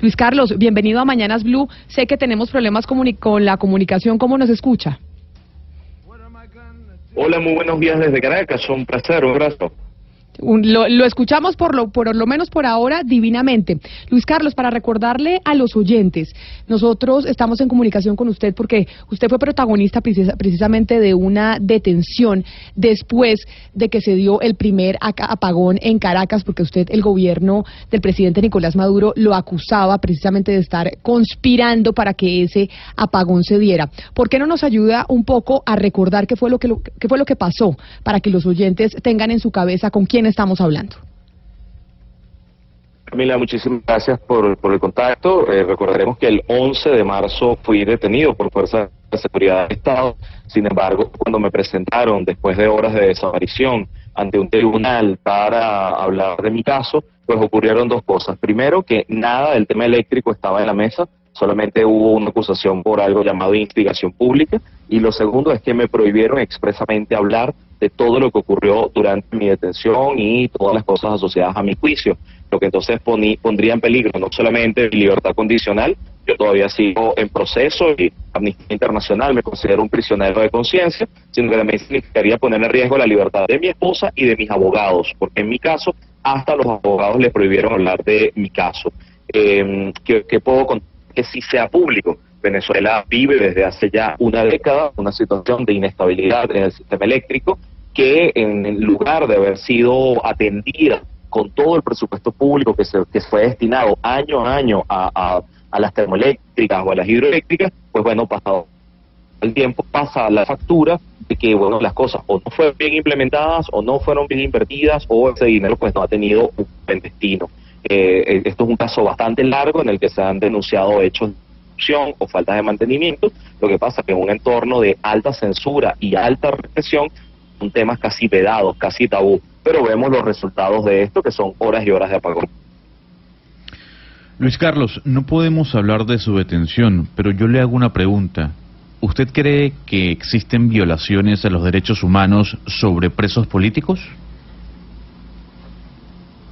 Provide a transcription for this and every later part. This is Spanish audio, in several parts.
Luis Carlos, bienvenido a Mañanas Blue. Sé que tenemos problemas con la comunicación. ¿Cómo nos escucha? Hola, muy buenos días desde Caracas. Un placer, un abrazo. Un- lo, lo escuchamos por lo, por lo menos por ahora divinamente. Luis Carlos, para recordarle a los oyentes, nosotros estamos en comunicación con usted porque usted fue protagonista precisa- precisamente de una detención después de que se dio el primer apagón en Caracas, porque usted, el gobierno del presidente Nicolás Maduro, lo acusaba precisamente de estar conspirando para que ese apagón se diera. ¿Por qué no nos ayuda un poco a recordar qué fue lo que, lo- qué fue lo que pasó para que los oyentes tengan en su cabeza con quién estamos hablando? Camila, muchísimas gracias por, el contacto. Eh, recordaremos que el 11 de marzo fui detenido por fuerzas de seguridad del Estado. Sin embargo, cuando me presentaron después de horas de desaparición ante un tribunal para hablar de mi caso, pues ocurrieron dos cosas. Primero, que nada del tema eléctrico estaba en la mesa, solamente hubo una acusación por algo llamado instigación pública. Y lo segundo es que me prohibieron expresamente hablar de todo lo que ocurrió durante mi detención y todas las cosas asociadas a mi juicio, lo que entonces poní- pondría en peligro no solamente mi libertad condicional, yo todavía sigo en proceso y Amnistía Internacional me considera un prisionero de conciencia, sino que también significaría poner en riesgo la libertad de mi esposa y de mis abogados, porque en mi caso hasta los abogados le prohibieron hablar de mi caso. Eh, que, puedo contar que sí sea público. Venezuela vive desde hace ya una década una situación de inestabilidad en el sistema eléctrico que en lugar de haber sido atendida con todo el presupuesto público que, se, que fue destinado año a año a, a, las termoeléctricas o a las hidroeléctricas, pues bueno, pasado el tiempo pasa la factura de que bueno las cosas o no fueron bien implementadas o no fueron bien invertidas o ese dinero pues no ha tenido un buen destino. Eh, esto es un caso bastante largo en el que se han denunciado hechos corrupción o faltas de mantenimiento. Lo que pasa que en un entorno de alta censura y alta represión son temas casi vedados, casi tabú. Pero vemos los resultados de esto que son horas y horas de apagón. Luis Carlos, no podemos hablar de su detención, pero yo le hago una pregunta. ¿Usted cree que existen violaciones a los derechos humanos sobre presos políticos?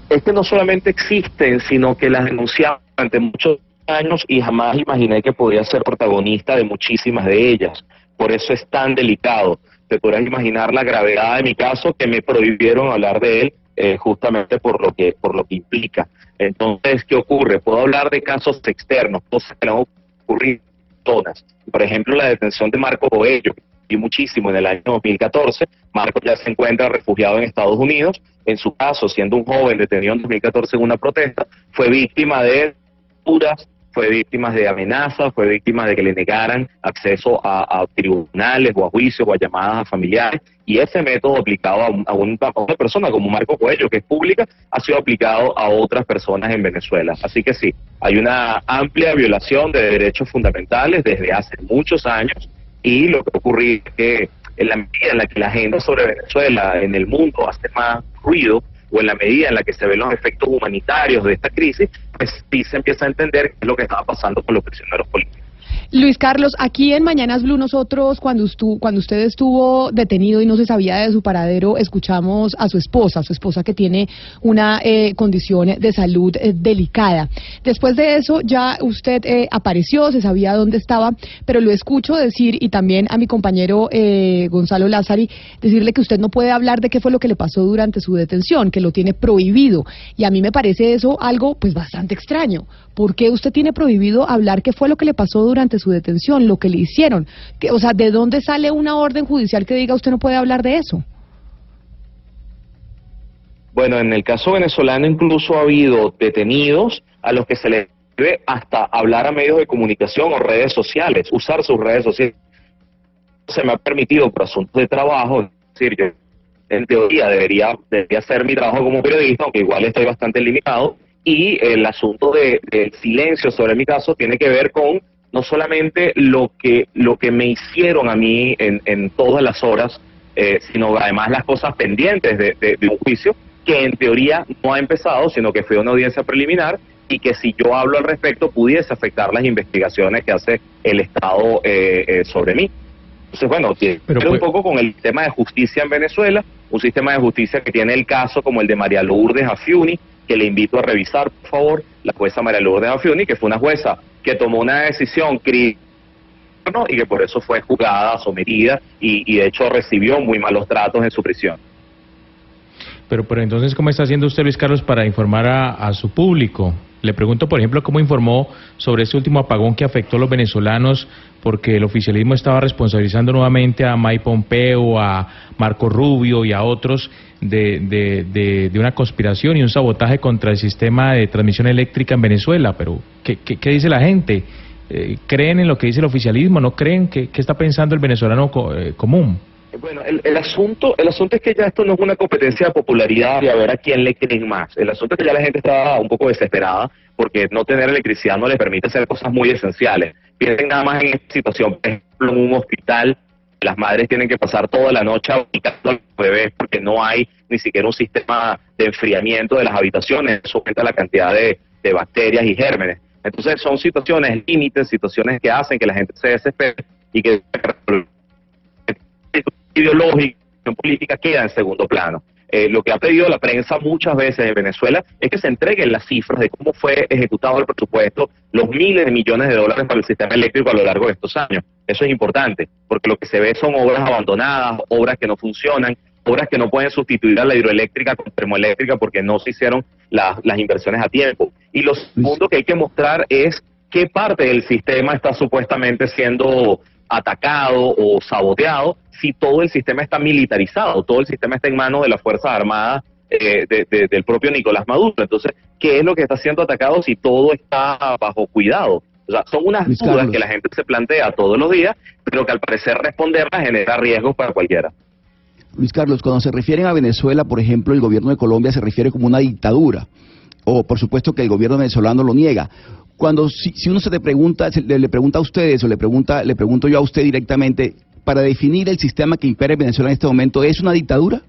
es que no solamente existen, sino que las denunciaba durante muchos años y jamás imaginé que podía ser protagonista de muchísimas de ellas. Por eso es tan delicado. Te podrás imaginar la gravedad de mi caso que me prohibieron hablar de él eh, justamente por lo que por lo que implica. Entonces, ¿qué ocurre? Puedo hablar de casos externos, cosas que no ocurrido zonas. Por ejemplo, la detención de Marco Boello, y muchísimo en el año 2014. Marco ya se encuentra refugiado en Estados Unidos. En su caso, siendo un joven detenido en 2014 en una protesta, fue víctima de puras, fue víctima de amenazas, fue víctima de que le negaran acceso a, tribunales o a juicios o a llamadas a familiares. Y ese método aplicado a, a un- a una persona como Marco Cuello, que es pública, ha sido aplicado a otras personas en Venezuela. Así que sí, hay una amplia violación de derechos fundamentales desde hace muchos años y lo que ocurre es que en la medida en la que la agenda sobre Venezuela en el mundo hace más ruido o en la medida en la que se ven los efectos humanitarios de esta crisis, pues sí se empieza a entender qué es lo que estaba pasando con los prisioneros políticos. Luis Carlos, aquí en Mañanas Blue nosotros cuando, estu- cuando usted estuvo detenido y no se sabía de su paradero, escuchamos a su esposa, su esposa que tiene una eh, condición de salud eh, delicada. Después de eso ya usted eh, apareció, se sabía dónde estaba, pero lo escucho decir y también a mi compañero eh, Gonzalo Lázari decirle que usted no puede hablar de qué fue lo que le pasó durante su detención, que lo tiene prohibido. Y a mí me parece eso algo pues bastante extraño. ¿Por qué usted tiene prohibido hablar qué fue lo que le pasó durante su detención, lo que le hicieron? Que, o sea, ¿de dónde sale una orden judicial que diga usted no puede hablar de eso? Bueno, en el caso venezolano incluso ha habido detenidos a los que se les debe hasta hablar a medios de comunicación o redes sociales, usar sus redes sociales. Se me ha permitido por asuntos de trabajo, es decir, yo en teoría debería, debería hacer mi trabajo como periodista, aunque igual estoy bastante limitado, y el asunto de, del silencio sobre mi caso tiene que ver con no solamente lo que, lo que me hicieron a mí en, en todas las horas, eh, sino además las cosas pendientes de, de- de un juicio que en teoría no ha empezado, sino que fue una audiencia preliminar y que si yo hablo al respecto pudiese afectar las investigaciones que hace el Estado eh, eh, sobre mí. Entonces, bueno, tiene un poco con el sistema de justicia en Venezuela, un sistema de justicia que tiene el caso como el de María Lourdes Afiuni, que le invito a revisar, por favor, la jueza María Lourdes Afiuni, que fue una jueza que tomó una decisión crítica y que por eso fue juzgada, sometida y, y de hecho recibió muy malos tratos en su prisión. Pero, pero entonces, ¿cómo está haciendo usted, Luis Carlos, para informar a, a su público? Le pregunto, por ejemplo, cómo informó sobre este último apagón que afectó a los venezolanos, porque el oficialismo estaba responsabilizando nuevamente a Mike Pompeo, a Marco Rubio y a otros de, una conspiración y un sabotaje contra el sistema de transmisión eléctrica en Venezuela. Pero, ¿qué, qué, qué dice la gente? Eh, ¿Creen en lo que dice el oficialismo? ¿No creen? ¿Qué, qué está pensando el venezolano eh, común? Bueno, el, el asunto el asunto es que ya esto no es una competencia de popularidad y a ver a quién le creen más. El asunto es que ya la gente está un poco desesperada porque no tener electricidad no le permite hacer cosas muy esenciales. Piensen nada más en esta situación, por ejemplo, en un hospital, las madres tienen que pasar toda la noche ubicando a los bebés porque no hay ni siquiera un sistema de enfriamiento de las habitaciones, eso aumenta la cantidad de, de bacterias y gérmenes. Entonces son situaciones límites, situaciones que hacen que la gente se desespere y que ideológica, política queda en segundo plano. Eh, lo que ha pedido la prensa muchas veces en Venezuela es que se entreguen las cifras de cómo fue ejecutado el presupuesto, los miles de millones de dólares para el sistema eléctrico a lo largo de estos años. Eso es importante, porque lo que se ve son obras abandonadas, obras que no funcionan, obras que no pueden sustituir a la hidroeléctrica con termoeléctrica porque no se hicieron las, las inversiones a tiempo. Y lo segundo que hay que mostrar es qué parte del sistema está supuestamente siendo atacado o saboteado si todo el sistema está militarizado, todo el sistema está en manos de las Fuerzas Armadas eh, de- de- del propio Nicolás Maduro. Entonces, ¿qué es lo que está siendo atacado si todo está bajo cuidado? O sea, son unas Luis dudas Carlos. que la gente se plantea todos los días, pero que al parecer responderlas genera riesgos para cualquiera. Luis Carlos, cuando se refieren a Venezuela, por ejemplo, el gobierno de Colombia se refiere como una dictadura. O por supuesto que el gobierno venezolano lo niega. Cuando si, si uno se te pregunta, se le, le pregunta a ustedes o le pregunta, le pregunto yo a usted directamente, para definir el sistema que impera en Venezuela en este momento, ¿es una dictadura?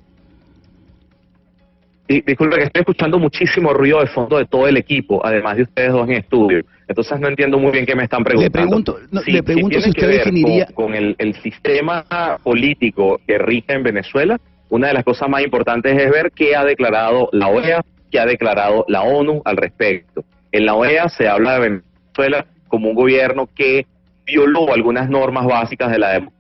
Di- disculpe que estoy escuchando muchísimo ruido de fondo de todo el equipo, además de ustedes dos en estudio. Entonces no entiendo muy bien qué me están preguntando. pregunto- no, le pregunto si que usted definiría- Con, con el, el sistema político que rige en Venezuela, una de las cosas más importantes es ver qué ha declarado la OEA, qué ha declarado la ONU al respecto. En la OEA se habla de Venezuela como un gobierno que violó algunas normas básicas de la democracia.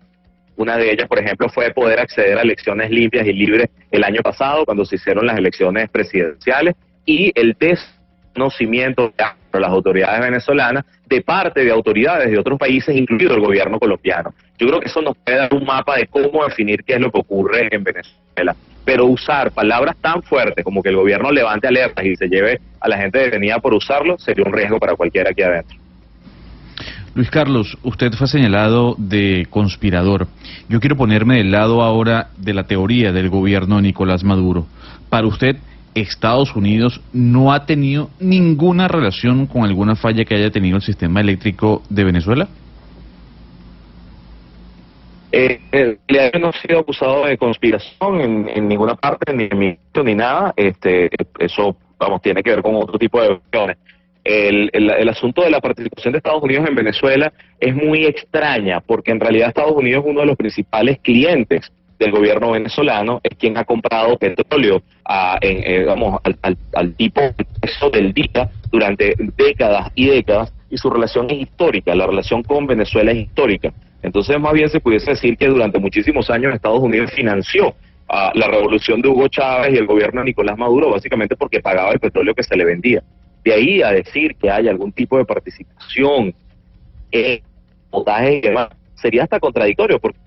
Una de ellas, por ejemplo, fue poder acceder a elecciones limpias y libres el año pasado, cuando se hicieron las elecciones presidenciales, y el desconocimiento de las autoridades venezolanas de parte de autoridades de otros países, incluido el gobierno colombiano. Yo creo que eso nos puede dar un mapa de cómo definir qué es lo que ocurre en Venezuela. Pero usar palabras tan fuertes como que el gobierno levante alertas y se lleve a la gente detenida por usarlo sería un riesgo para cualquiera aquí adentro. Luis Carlos, usted fue señalado de conspirador. Yo quiero ponerme del lado ahora de la teoría del gobierno de Nicolás Maduro. Para usted, Estados Unidos no ha tenido ninguna relación con alguna falla que haya tenido el sistema eléctrico de Venezuela. Eh, yo no he sido acusado de conspiración en, ninguna parte, ni en ni nada. Este, eso, vamos, tiene que ver con otro tipo de cuestiones. El, asunto de la participación de Estados Unidos en Venezuela es muy extraña, porque en realidad Estados Unidos es uno de los principales clientes del gobierno venezolano, es quien ha comprado petróleo eh, al, tipo precio del día durante décadas y décadas, y su relación es histórica, la relación con Venezuela es histórica. Entonces, más bien se pudiese decir que durante muchísimos años Estados Unidos financió a la revolución de Hugo Chávez y el gobierno de Nicolás Maduro, básicamente porque pagaba el petróleo que se le vendía. De ahí a decir que hay algún tipo de participación, eh, y demás, sería hasta contradictorio porque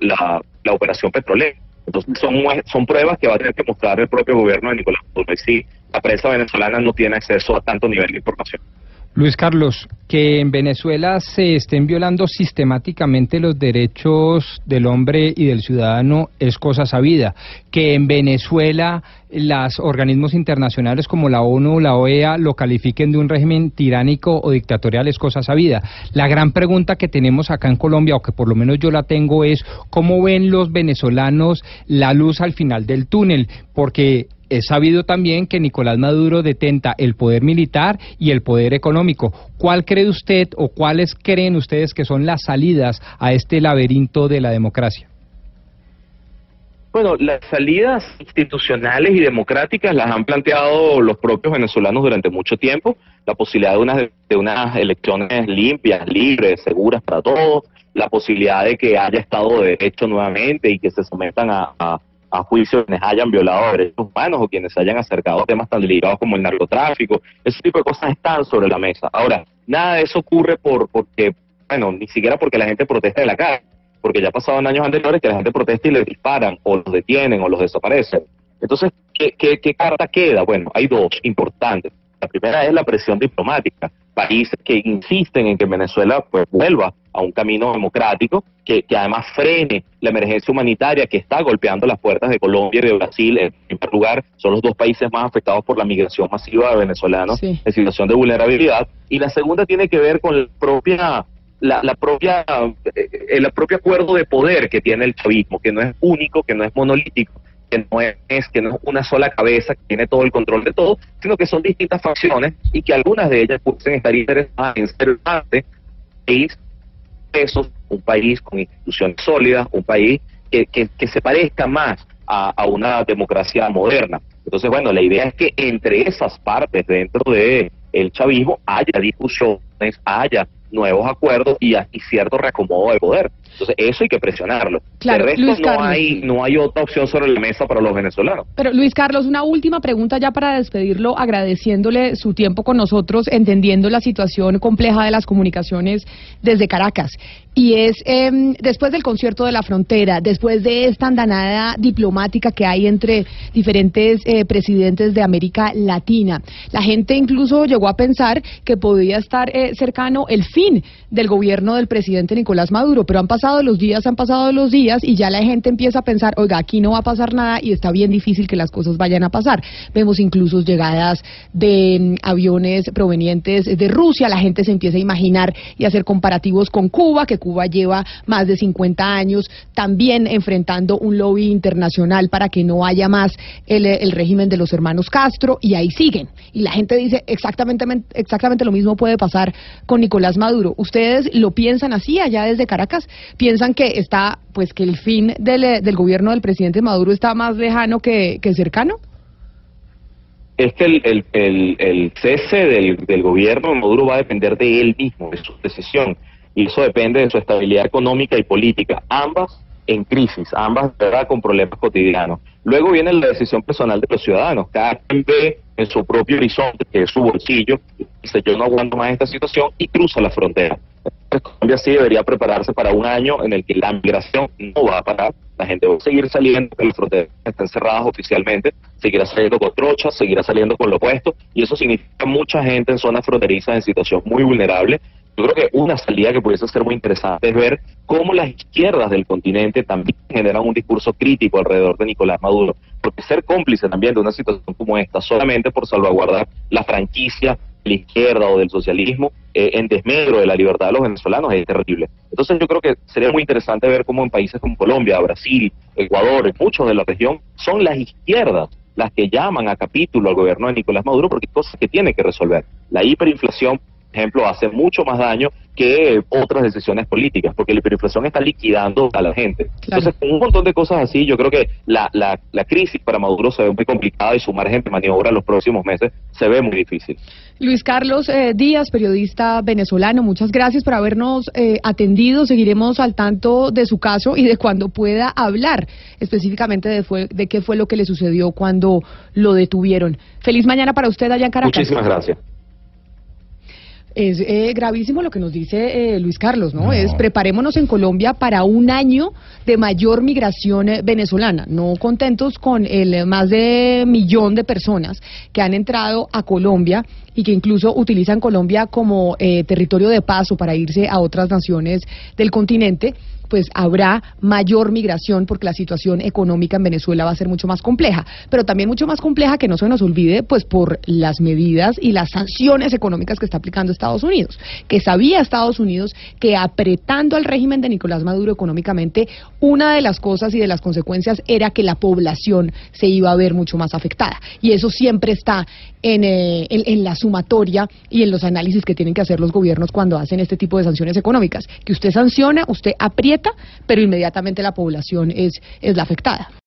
la, la, operación petrolera. Entonces son, son pruebas que va a tener que mostrar el propio gobierno de Nicolás Maduro. Y sí, la prensa venezolana no tiene acceso a tanto nivel de información. Luis Carlos, que en Venezuela se estén violando sistemáticamente los derechos del hombre y del ciudadano es cosa sabida. Que en Venezuela los organismos internacionales como la ONU o la OEA lo califiquen de un régimen tiránico o dictatorial es cosa sabida. La gran pregunta que tenemos acá en Colombia, o que por lo menos yo la tengo, es cómo ven los venezolanos la luz al final del túnel, porque es sabido también que Nicolás Maduro detenta el poder militar y el poder económico. ¿Cuál cree usted o cuáles creen ustedes que son las salidas a este laberinto de la democracia? Bueno, las salidas institucionales y democráticas las han planteado los propios venezolanos durante mucho tiempo. La posibilidad de unas, elecciones limpias, libres, seguras para todos. La posibilidad de que haya Estado de Derecho nuevamente y que se sometan a, a, a juicio quienes hayan violado derechos humanos o quienes se hayan acercado a temas tan delicados como el narcotráfico. Ese tipo de cosas están sobre la mesa. Ahora, nada de eso ocurre por porque, bueno, ni siquiera porque la gente protesta de la calle porque ya en años anteriores que la gente protesta y le disparan o los detienen o los desaparecen. Entonces, ¿qué, qué, qué carta queda? Bueno, hay dos importantes. La primera es la presión diplomática. Países que insisten en que Venezuela pues, vuelva a un camino democrático, que, que, además frene la emergencia humanitaria que está golpeando las puertas de Colombia y de Brasil. En primer lugar, son los dos países más afectados por la migración masiva de venezolanos sí. en situación de vulnerabilidad. Y la segunda tiene que ver con la propia la, la, propia eh, el propio acuerdo de poder que tiene el chavismo, que no es único, que no es monolítico, que no es que no es una sola cabeza que tiene todo el control de todo, sino que son distintas facciones y que algunas de ellas pueden estar interesadas en ser parte país esos, un país con instituciones sólidas, un país que, que, que se parezca más a, a, una democracia moderna. Entonces, bueno, la idea es que entre esas partes dentro de el chavismo haya discusiones, haya nuevos acuerdos y, y cierto reacomodo de poder. Entonces, eso hay que presionarlo. Claro, de resto, Luis no hay, no hay otra opción sobre la mesa para los venezolanos. Pero Luis Carlos, una última pregunta ya para despedirlo, agradeciéndole su tiempo con nosotros, entendiendo la situación compleja de las comunicaciones desde Caracas. Y es, eh, después del concierto de la frontera, después de esta andanada diplomática que hay entre diferentes eh, presidentes de América Latina, la gente incluso llegó a pensar que podía estar eh, cercano el fin del gobierno del presidente Nicolás Maduro, pero han pasado los días, han pasado los días y ya la gente empieza a pensar, oiga, aquí no va a pasar nada y está bien difícil que las cosas vayan a pasar. Vemos incluso llegadas de mm, aviones provenientes de Rusia, la gente se empieza a imaginar y hacer comparativos con Cuba, que Cuba lleva más de 50 años también enfrentando un lobby internacional para que no haya más el, el régimen de los hermanos Castro y ahí siguen. Y la gente dice exactamente, exactamente lo mismo puede pasar con Nicolás Maduro. ¿Ustedes lo piensan así allá desde Caracas? ¿Piensan que está, pues que el fin del, del gobierno del presidente Maduro está más lejano que, cercano? es que el, cese del, del, gobierno Maduro va a depender de él mismo, de su decisión, y eso depende de su estabilidad económica y política, ambas en crisis, ambas ¿verdad? con problemas cotidianos. Luego viene la decisión personal de los ciudadanos, cada quien ve en su propio horizonte, que es su bolsillo, dice yo no aguanto más esta situación y cruza la frontera. Colombia sí debería prepararse para un año en el que la migración no va a parar, la gente va a seguir saliendo, las fronteras están cerradas oficialmente, seguirá saliendo con trochas, seguirá saliendo con lo opuesto, y eso significa mucha gente en zonas fronterizas en situación muy vulnerable. Yo creo que una salida que pudiese ser muy interesante es ver cómo las izquierdas del continente también generan un discurso crítico alrededor de Nicolás Maduro, porque ser cómplice también de una situación como esta, solamente por salvaguardar la franquicia la izquierda o del socialismo eh, en desmedro de la libertad de los venezolanos es terrible. Entonces yo creo que sería muy interesante ver cómo en países como Colombia, Brasil, Ecuador, muchos de la región, son las izquierdas las que llaman a capítulo al gobierno de Nicolás Maduro porque hay cosas que tiene que resolver. La hiperinflación, por ejemplo, hace mucho más daño que otras decisiones políticas, porque la hiperinflación está liquidando a la gente. Claro. Entonces, con un montón de cosas así, yo creo que la, la, la crisis para Maduro se ve muy complicada y su margen de maniobra en los próximos meses se ve muy difícil. Luis Carlos eh, Díaz, periodista venezolano, muchas gracias por habernos eh, atendido. Seguiremos al tanto de su caso y de cuando pueda hablar específicamente de, fue, de qué fue lo que le sucedió cuando lo detuvieron. Feliz mañana para usted allá en Caracas. Muchísimas gracias. Es eh, gravísimo lo que nos dice eh, Luis Carlos, ¿no? ¿no? Es preparémonos en Colombia para un año de mayor migración eh, venezolana. No contentos con el más de millón de personas que han entrado a Colombia y que incluso utilizan Colombia como eh, territorio de paso para irse a otras naciones del continente, pues habrá mayor migración porque la situación económica en Venezuela va a ser mucho más compleja, pero también mucho más compleja que no se nos olvide pues por las medidas y las sanciones económicas que está aplicando Estados Unidos, que sabía Estados Unidos que apretando al régimen de Nicolás Maduro económicamente, una de las cosas y de las consecuencias era que la población se iba a ver mucho más afectada. Y eso siempre está en, eh, en, en la sumatoria y en los análisis que tienen que hacer los gobiernos cuando hacen este tipo de sanciones económicas, que usted sanciona, usted aprieta pero inmediatamente la población es, es la afectada.